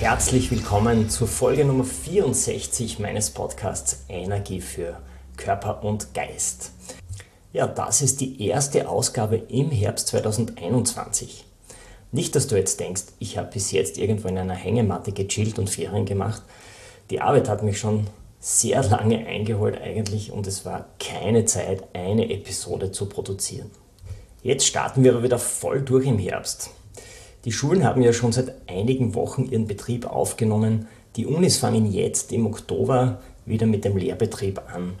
Herzlich willkommen zur Folge Nummer 64 meines Podcasts Energie für Körper und Geist. Ja, das ist die erste Ausgabe im Herbst 2021. Nicht, dass du jetzt denkst, ich habe bis jetzt irgendwo in einer Hängematte gechillt und Ferien gemacht. Die Arbeit hat mich schon sehr lange eingeholt eigentlich und es war keine Zeit, eine Episode zu produzieren. Jetzt starten wir aber wieder voll durch im Herbst. Die Schulen haben ja schon seit einigen Wochen ihren Betrieb aufgenommen. Die Unis fangen jetzt im Oktober wieder mit dem Lehrbetrieb an.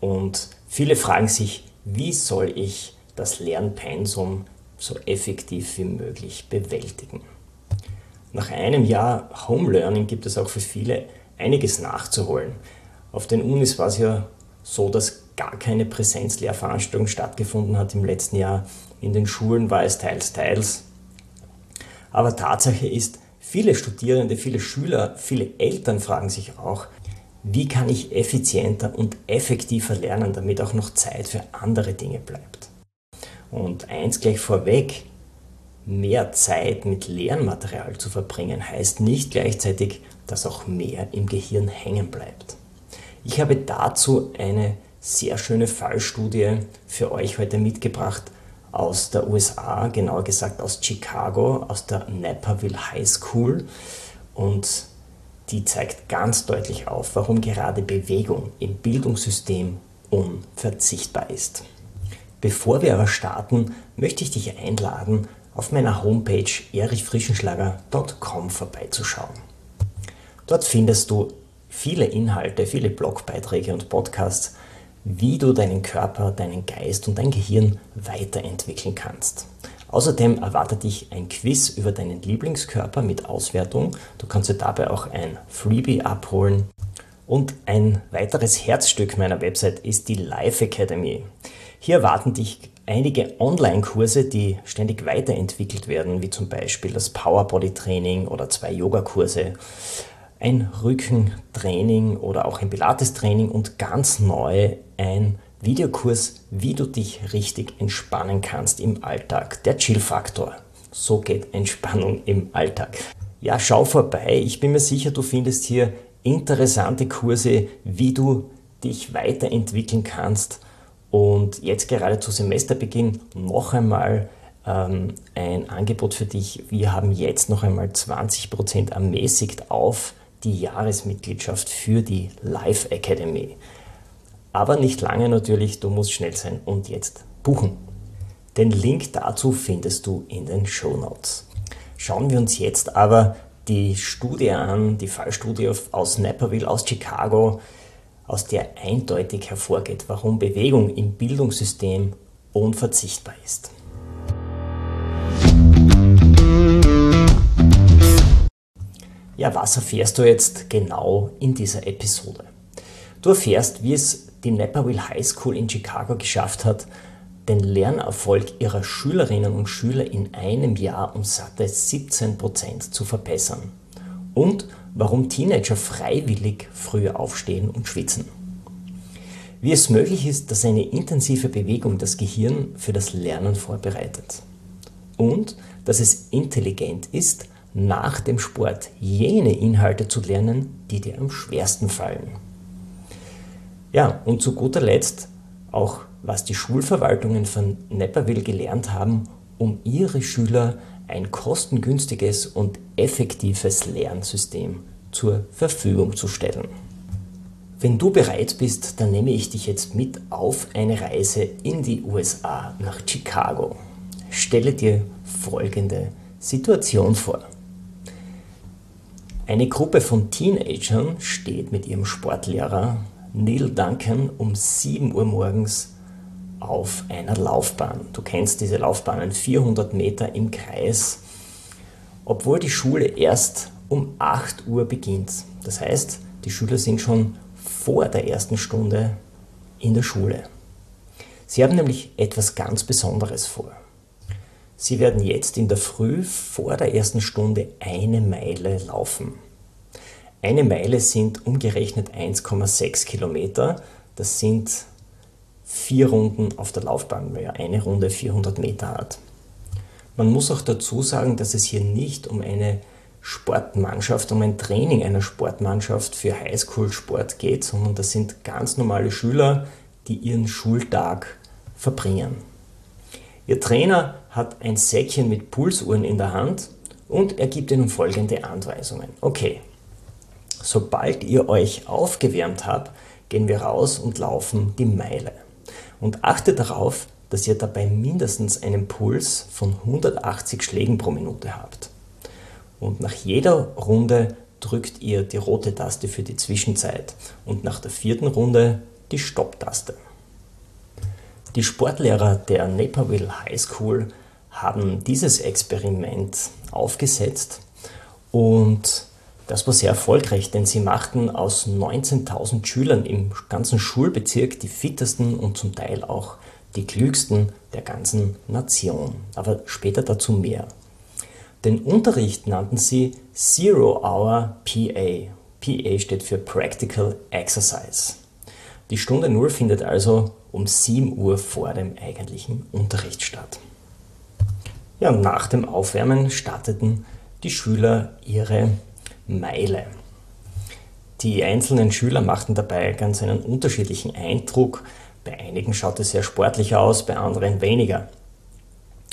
Und viele fragen sich, wie soll ich das Lernpensum so effektiv wie möglich bewältigen? Nach einem Jahr Home Learning gibt es auch für viele einiges nachzuholen. Auf den Unis war es ja so, dass gar keine Präsenzlehrveranstaltung stattgefunden hat im letzten Jahr. In den Schulen war es teils, teils. Aber Tatsache ist, viele Studierende, viele Schüler, viele Eltern fragen sich auch, wie kann ich effizienter und effektiver lernen, damit auch noch Zeit für andere Dinge bleibt. Und eins gleich vorweg, mehr Zeit mit Lernmaterial zu verbringen, heißt nicht gleichzeitig, dass auch mehr im Gehirn hängen bleibt. Ich habe dazu eine sehr schöne Fallstudie für euch heute mitgebracht, aus der USA, genauer gesagt aus Chicago, aus der Naperville High School. Und die zeigt ganz deutlich auf, warum gerade Bewegung im Bildungssystem unverzichtbar ist. Bevor wir aber starten, möchte ich dich einladen, auf meiner Homepage erichfrischenschlager.com vorbeizuschauen. Dort findest du viele Inhalte, viele Blogbeiträge und Podcasts wie du deinen Körper, deinen Geist und dein Gehirn weiterentwickeln kannst. Außerdem erwartet dich ein Quiz über deinen Lieblingskörper mit Auswertung. Du kannst dir dabei auch ein Freebie abholen. Und ein weiteres Herzstück meiner Website ist die Life Academy. Hier erwarten dich einige Online-Kurse, die ständig weiterentwickelt werden, wie zum Beispiel das Power Body Training oder zwei Yoga-Kurse ein Rückentraining oder auch ein Pilates-Training und ganz neu ein Videokurs, wie du dich richtig entspannen kannst im Alltag. Der Chill-Faktor. So geht Entspannung im Alltag. Ja, schau vorbei. Ich bin mir sicher, du findest hier interessante Kurse, wie du dich weiterentwickeln kannst. Und jetzt gerade zu Semesterbeginn noch einmal ähm, ein Angebot für dich. Wir haben jetzt noch einmal 20% ermäßigt auf die Jahresmitgliedschaft für die Live Academy. Aber nicht lange natürlich, du musst schnell sein und jetzt buchen. Den Link dazu findest du in den Show Notes. Schauen wir uns jetzt aber die Studie an, die Fallstudie aus Naperville, aus Chicago, aus der eindeutig hervorgeht, warum Bewegung im Bildungssystem unverzichtbar ist. Ja, was erfährst du jetzt genau in dieser Episode? Du erfährst, wie es die Naperville High School in Chicago geschafft hat, den Lernerfolg ihrer Schülerinnen und Schüler in einem Jahr um satte 17% zu verbessern. Und warum Teenager freiwillig früher aufstehen und schwitzen. Wie es möglich ist, dass eine intensive Bewegung das Gehirn für das Lernen vorbereitet. Und dass es intelligent ist, nach dem Sport jene Inhalte zu lernen, die dir am schwersten fallen. Ja, und zu guter Letzt auch, was die Schulverwaltungen von Naperville gelernt haben, um ihre Schüler ein kostengünstiges und effektives Lernsystem zur Verfügung zu stellen. Wenn du bereit bist, dann nehme ich dich jetzt mit auf eine Reise in die USA nach Chicago. Stelle dir folgende Situation vor. Eine Gruppe von Teenagern steht mit ihrem Sportlehrer Neil Duncan um 7 Uhr morgens auf einer Laufbahn. Du kennst diese Laufbahnen 400 Meter im Kreis, obwohl die Schule erst um 8 Uhr beginnt. Das heißt, die Schüler sind schon vor der ersten Stunde in der Schule. Sie haben nämlich etwas ganz Besonderes vor. Sie werden jetzt in der Früh vor der ersten Stunde eine Meile laufen. Eine Meile sind umgerechnet 1,6 Kilometer. Das sind vier Runden auf der Laufbahn, weil ja eine Runde 400 Meter hat. Man muss auch dazu sagen, dass es hier nicht um eine Sportmannschaft, um ein Training einer Sportmannschaft für Highschool-Sport geht, sondern das sind ganz normale Schüler, die ihren Schultag verbringen. Ihr Trainer hat ein Säckchen mit Pulsuhren in der Hand und er gibt ihnen folgende Anweisungen. Okay, sobald ihr euch aufgewärmt habt, gehen wir raus und laufen die Meile. Und achtet darauf, dass ihr dabei mindestens einen Puls von 180 Schlägen pro Minute habt. Und nach jeder Runde drückt ihr die rote Taste für die Zwischenzeit und nach der vierten Runde die Stopp-Taste. Die Sportlehrer der Naperville High School haben dieses Experiment aufgesetzt und das war sehr erfolgreich, denn sie machten aus 19.000 Schülern im ganzen Schulbezirk die fittesten und zum Teil auch die klügsten der ganzen Nation. Aber später dazu mehr. Den Unterricht nannten sie Zero Hour PA. PA steht für Practical Exercise. Die Stunde Null findet also um 7 Uhr vor dem eigentlichen Unterricht statt. Ja, nach dem Aufwärmen starteten die Schüler ihre Meile. Die einzelnen Schüler machten dabei ganz einen unterschiedlichen Eindruck. Bei einigen schaut es sehr sportlich aus, bei anderen weniger.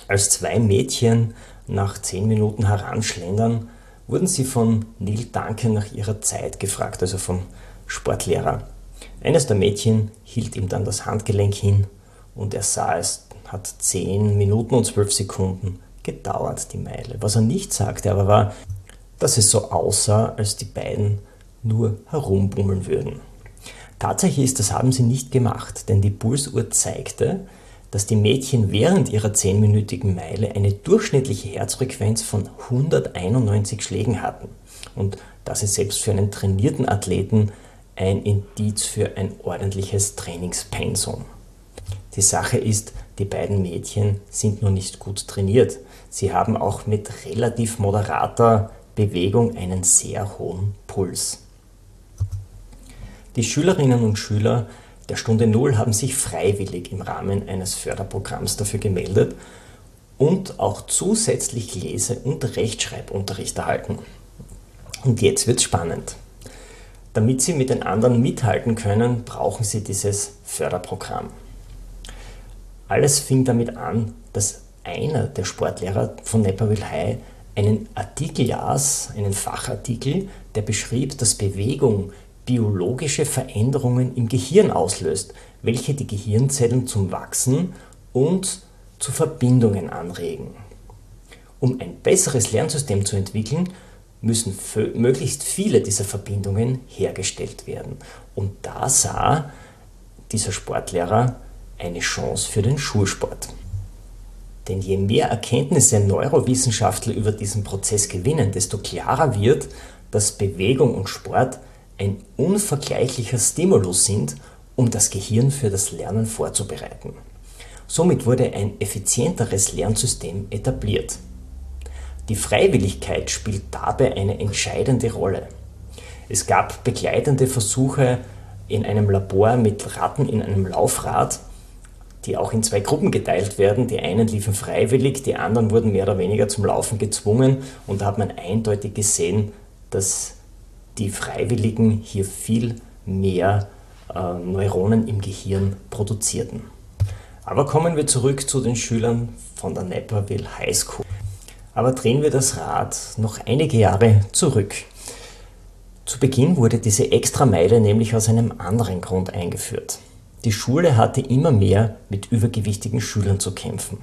Als zwei Mädchen nach zehn Minuten heranschlendern, wurden sie von Neil Duncan nach ihrer Zeit gefragt, also vom Sportlehrer. Eines der Mädchen hielt ihm dann das Handgelenk hin und er sah, es hat zehn Minuten und zwölf Sekunden gedauert, die Meile. Was er nicht sagte, aber war, dass es so aussah, als die beiden nur herumbummeln würden. Tatsächlich ist, das haben sie nicht gemacht, denn die Pulsuhr zeigte, dass die Mädchen während ihrer 10-minütigen Meile eine durchschnittliche Herzfrequenz von 191 Schlägen hatten. Und das ist selbst für einen trainierten Athleten ein Indiz für ein ordentliches Trainingspensum. Die Sache ist, die beiden Mädchen sind noch nicht gut trainiert. Sie haben auch mit relativ moderater Bewegung einen sehr hohen Puls. Die Schülerinnen und Schüler der Stunde Null haben sich freiwillig im Rahmen eines Förderprogramms dafür gemeldet und auch zusätzlich Lese- und Rechtschreibunterricht erhalten. Und jetzt wird es spannend. Damit Sie mit den anderen mithalten können, brauchen Sie dieses Förderprogramm. Alles fing damit an, dass einer der Sportlehrer von Naperville High einen Artikel las, einen Fachartikel, der beschrieb, dass Bewegung biologische Veränderungen im Gehirn auslöst, welche die Gehirnzellen zum Wachsen und zu Verbindungen anregen. Um ein besseres Lernsystem zu entwickeln, müssen möglichst viele dieser Verbindungen hergestellt werden. Und da sah dieser Sportlehrer eine Chance für den Schulsport. Denn je mehr Erkenntnisse Neurowissenschaftler über diesen Prozess gewinnen, desto klarer wird, dass Bewegung und Sport ein unvergleichlicher Stimulus sind, um das Gehirn für das Lernen vorzubereiten. Somit wurde ein effizienteres Lernsystem etabliert. Die Freiwilligkeit spielt dabei eine entscheidende Rolle. Es gab begleitende Versuche in einem Labor mit Ratten in einem Laufrad, die auch in zwei Gruppen geteilt werden. Die einen liefen freiwillig, die anderen wurden mehr oder weniger zum Laufen gezwungen und da hat man eindeutig gesehen, dass die Freiwilligen hier viel mehr äh, Neuronen im Gehirn produzierten. Aber kommen wir zurück zu den Schülern von der Naperville High School. Aber drehen wir das Rad noch einige Jahre zurück. Zu Beginn wurde diese Extrameile nämlich aus einem anderen Grund eingeführt. Die Schule hatte immer mehr mit übergewichtigen Schülern zu kämpfen.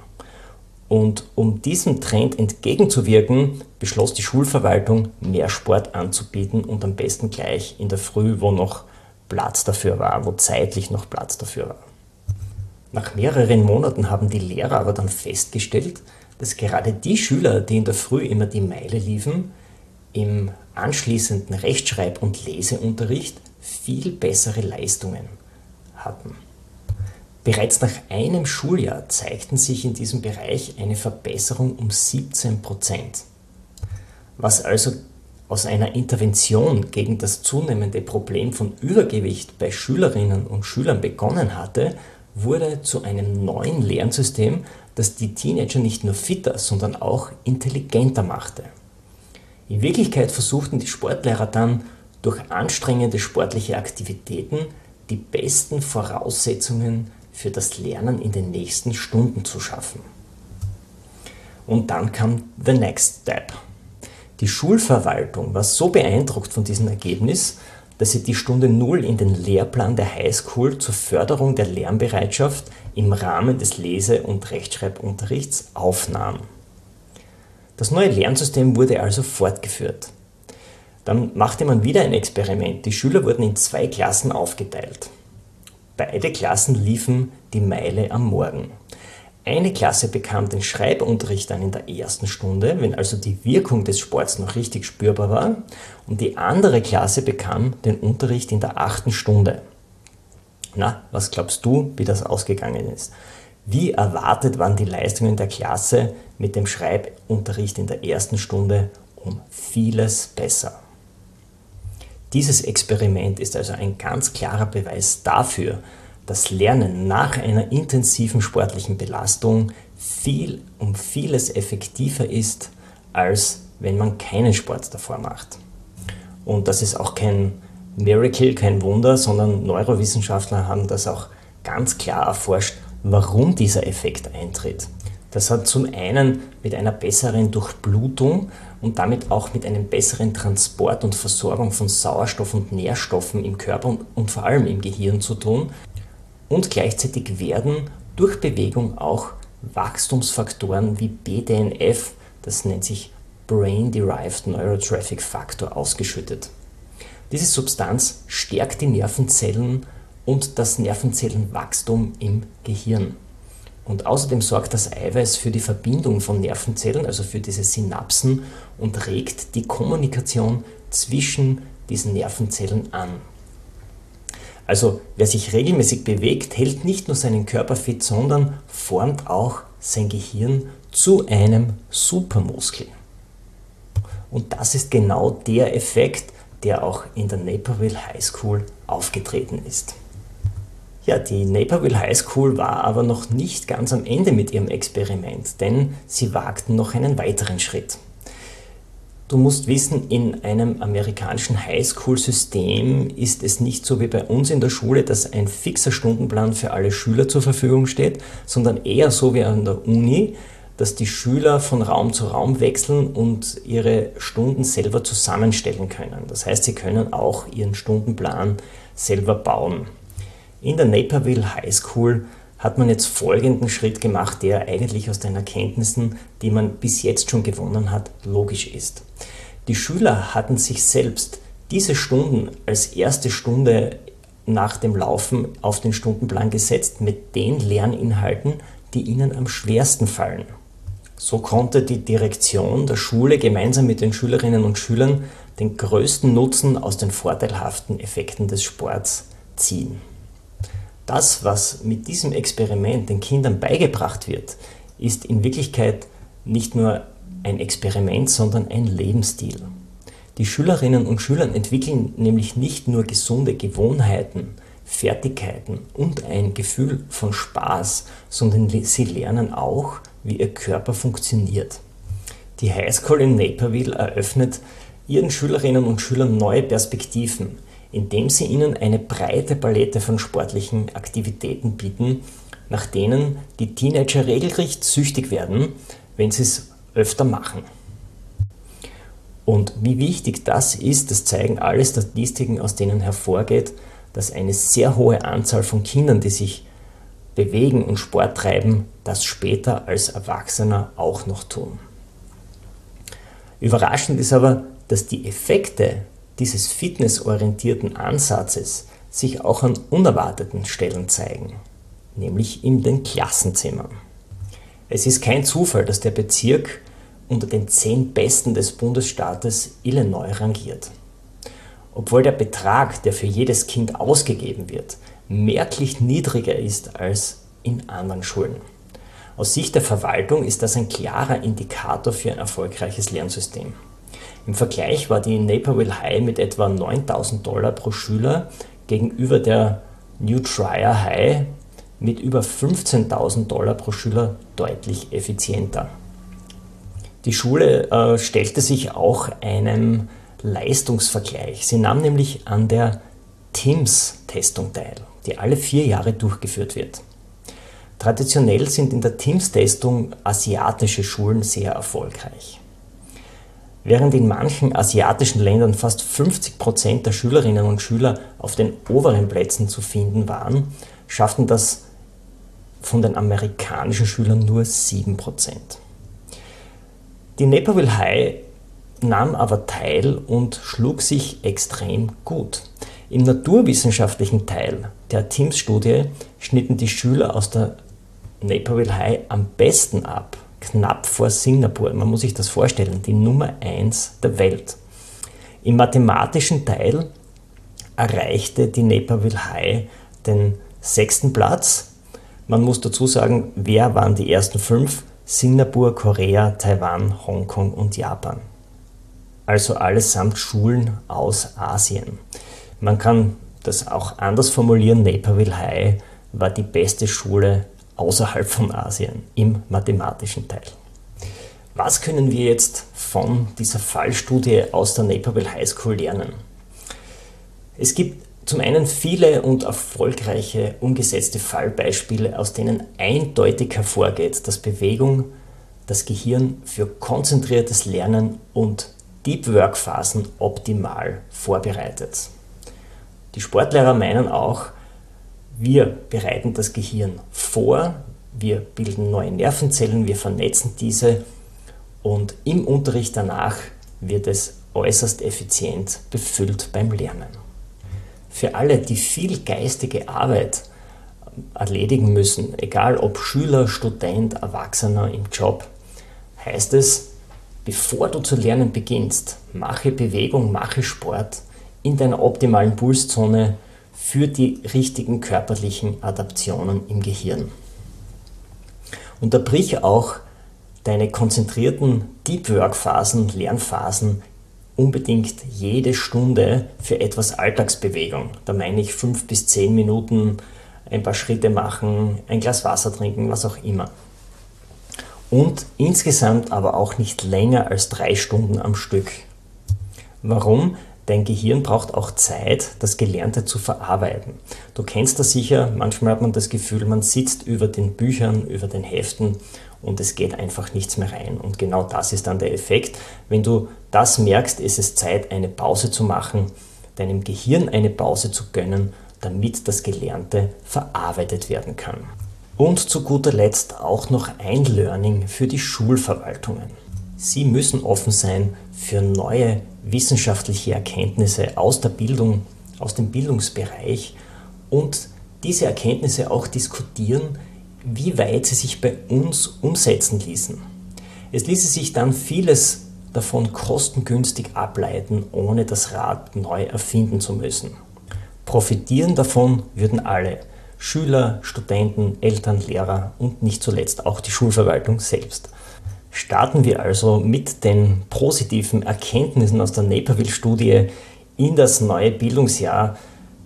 Und um diesem Trend entgegenzuwirken, beschloss die Schulverwaltung, mehr Sport anzubieten und am besten gleich in der Früh, wo noch Platz dafür war, wo zeitlich noch Platz dafür war. Nach mehreren Monaten haben die Lehrer aber dann festgestellt, dass gerade die Schüler, die in der Früh immer die Meile liefen, im anschließenden Rechtschreib- und Leseunterricht viel bessere Leistungen hatten. Bereits nach einem Schuljahr zeigten sich in diesem Bereich eine Verbesserung um 17 Prozent. Was also aus einer Intervention gegen das zunehmende Problem von Übergewicht bei Schülerinnen und Schülern begonnen hatte, wurde zu einem neuen Lernsystem, das die Teenager nicht nur fitter, sondern auch intelligenter machte. In Wirklichkeit versuchten die Sportlehrer dann durch anstrengende sportliche Aktivitäten die besten Voraussetzungen für das Lernen in den nächsten Stunden zu schaffen. Und dann kam the next step. Die Schulverwaltung war so beeindruckt von diesem Ergebnis, dass sie die Stunde Null in den Lehrplan der Highschool zur Förderung der Lernbereitschaft im Rahmen des Lese- und Rechtschreibunterrichts aufnahm. Das neue Lernsystem wurde also fortgeführt. Dann machte man wieder ein Experiment. Die Schüler wurden in zwei Klassen aufgeteilt. Beide Klassen liefen die Meile am Morgen. Eine Klasse bekam den Schreibunterricht dann in der ersten Stunde, wenn also die Wirkung des Sports noch richtig spürbar war, und die andere Klasse bekam den Unterricht in der achten Stunde. Na, was glaubst du, wie das ausgegangen ist? Wie erwartet waren die Leistungen der Klasse mit dem Schreibunterricht in der ersten Stunde um vieles besser? Dieses Experiment ist also ein ganz klarer Beweis dafür, dass Lernen nach einer intensiven sportlichen Belastung viel um vieles effektiver ist, als wenn man keinen Sport davor macht. Und das ist auch kein Miracle, kein Wunder, sondern Neurowissenschaftler haben das auch ganz klar erforscht, warum dieser Effekt eintritt. Das hat zum einen mit einer besseren Durchblutung und damit auch mit einem besseren Transport und Versorgung von Sauerstoff und Nährstoffen im Körper und, und vor allem im Gehirn zu tun, und gleichzeitig werden durch Bewegung auch Wachstumsfaktoren wie BDNF, das nennt sich Brain Derived Neurotraffic Factor, ausgeschüttet. Diese Substanz stärkt die Nervenzellen und das Nervenzellenwachstum im Gehirn. Und außerdem sorgt das Eiweiß für die Verbindung von Nervenzellen, also für diese Synapsen, und regt die Kommunikation zwischen diesen Nervenzellen an. Also wer sich regelmäßig bewegt, hält nicht nur seinen Körper fit, sondern formt auch sein Gehirn zu einem Supermuskel. Und das ist genau der Effekt, der auch in der Naperville High School aufgetreten ist. Ja, die Naperville High School war aber noch nicht ganz am Ende mit ihrem Experiment, denn sie wagten noch einen weiteren Schritt. Du musst wissen, in einem amerikanischen Highschool-System ist es nicht so wie bei uns in der Schule, dass ein fixer Stundenplan für alle Schüler zur Verfügung steht, sondern eher so wie an der Uni, dass die Schüler von Raum zu Raum wechseln und ihre Stunden selber zusammenstellen können. Das heißt, sie können auch ihren Stundenplan selber bauen. In der Naperville High School hat man jetzt folgenden Schritt gemacht, der eigentlich aus den Erkenntnissen, die man bis jetzt schon gewonnen hat, logisch ist. Die Schüler hatten sich selbst diese Stunden als erste Stunde nach dem Laufen auf den Stundenplan gesetzt mit den Lerninhalten, die ihnen am schwersten fallen. So konnte die Direktion der Schule gemeinsam mit den Schülerinnen und Schülern den größten Nutzen aus den vorteilhaften Effekten des Sports ziehen. Das, was mit diesem Experiment den Kindern beigebracht wird, ist in Wirklichkeit nicht nur ein Experiment, sondern ein Lebensstil. Die Schülerinnen und Schüler entwickeln nämlich nicht nur gesunde Gewohnheiten, Fertigkeiten und ein Gefühl von Spaß, sondern sie lernen auch, wie ihr Körper funktioniert. Die Highschool in Naperville eröffnet ihren Schülerinnen und Schülern neue Perspektiven, indem sie ihnen eine breite Palette von sportlichen Aktivitäten bieten, nach denen die Teenager regelrecht süchtig werden, wenn sie es öfter machen. Und wie wichtig das ist, das zeigen alle Statistiken, aus denen hervorgeht, dass eine sehr hohe Anzahl von Kindern, die sich bewegen und Sport treiben, das später als Erwachsener auch noch tun. Überraschend ist aber, dass die Effekte dieses fitnessorientierten Ansatzes sich auch an unerwarteten Stellen zeigen. nämlich in den Klassenzimmern. Es ist kein Zufall, dass der Bezirk unter den zehn besten des Bundesstaates Illinois rangiert. Obwohl der Betrag, der für jedes Kind ausgegeben wird, merklich niedriger ist als in anderen Schulen. Aus Sicht der Verwaltung ist das ein klarer Indikator für ein erfolgreiches Lernsystem. Im Vergleich war die Naperville High mit etwa 9000 Dollar pro Schüler gegenüber der New Trier High mit über 15.000 Dollar pro Schüler deutlich effizienter. Die Schule äh, stellte sich auch einem Leistungsvergleich. Sie nahm nämlich an der TIMS-Testung teil, die alle vier Jahre durchgeführt wird. Traditionell sind in der TIMS-Testung asiatische Schulen sehr erfolgreich. Während in manchen asiatischen Ländern fast 50 Prozent der Schülerinnen und Schüler auf den oberen Plätzen zu finden waren, schafften das von den amerikanischen Schülern nur 7 Prozent. Die Naperville High nahm aber teil und schlug sich extrem gut. Im naturwissenschaftlichen Teil der TIMS-Studie schnitten die Schüler aus der Naperville High am besten ab, knapp vor Singapur. Man muss sich das vorstellen, die Nummer 1 der Welt. Im mathematischen Teil erreichte die Naperville High den sechsten Platz. Man muss dazu sagen, wer waren die ersten fünf? Singapur, Korea, Taiwan, Hongkong und Japan. Also allesamt Schulen aus Asien. Man kann das auch anders formulieren. Naperville High war die beste Schule außerhalb von Asien im mathematischen Teil. Was können wir jetzt von dieser Fallstudie aus der Naperville High School lernen? Es gibt zum einen viele und erfolgreiche umgesetzte Fallbeispiele, aus denen eindeutig hervorgeht, dass Bewegung das Gehirn für konzentriertes Lernen und Deep Work Phasen optimal vorbereitet. Die Sportlehrer meinen auch, wir bereiten das Gehirn vor, wir bilden neue Nervenzellen, wir vernetzen diese und im Unterricht danach wird es äußerst effizient befüllt beim Lernen. Für alle, die viel geistige Arbeit erledigen müssen, egal ob Schüler, Student, Erwachsener im Job, heißt es, bevor du zu lernen beginnst, mache Bewegung, mache Sport in deiner optimalen Pulszone für die richtigen körperlichen Adaptionen im Gehirn. Unterbrich auch deine konzentrierten Deep Work Phasen, Lernphasen unbedingt jede Stunde für etwas Alltagsbewegung. Da meine ich fünf bis zehn Minuten ein paar Schritte machen, ein Glas Wasser trinken, was auch immer. Und insgesamt aber auch nicht länger als drei Stunden am Stück. Warum? Dein Gehirn braucht auch Zeit, das Gelernte zu verarbeiten. Du kennst das sicher, manchmal hat man das Gefühl, man sitzt über den Büchern, über den Heften und es geht einfach nichts mehr rein. Und genau das ist dann der Effekt. Wenn du das merkst, ist es Zeit, eine Pause zu machen, deinem Gehirn eine Pause zu gönnen, damit das Gelernte verarbeitet werden kann. Und zu guter Letzt auch noch ein Learning für die Schulverwaltungen. Sie müssen offen sein für neue wissenschaftliche Erkenntnisse aus der Bildung, aus dem Bildungsbereich und diese Erkenntnisse auch diskutieren, wie weit sie sich bei uns umsetzen ließen. Es ließe sich dann vieles davon kostengünstig ableiten, ohne das Rad neu erfinden zu müssen. Profitieren davon würden alle Schüler, Studenten, Eltern, Lehrer und nicht zuletzt auch die Schulverwaltung selbst. Starten wir also mit den positiven Erkenntnissen aus der Naperville-Studie in das neue Bildungsjahr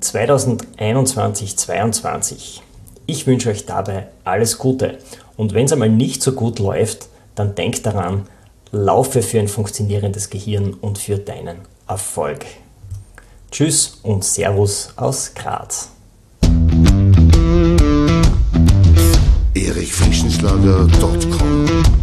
2021-22. Ich wünsche euch dabei alles Gute und wenn es einmal nicht so gut läuft, dann denkt daran, laufe für ein funktionierendes Gehirn und für deinen Erfolg. Tschüss und Servus aus Graz. erichfrischenschlager.com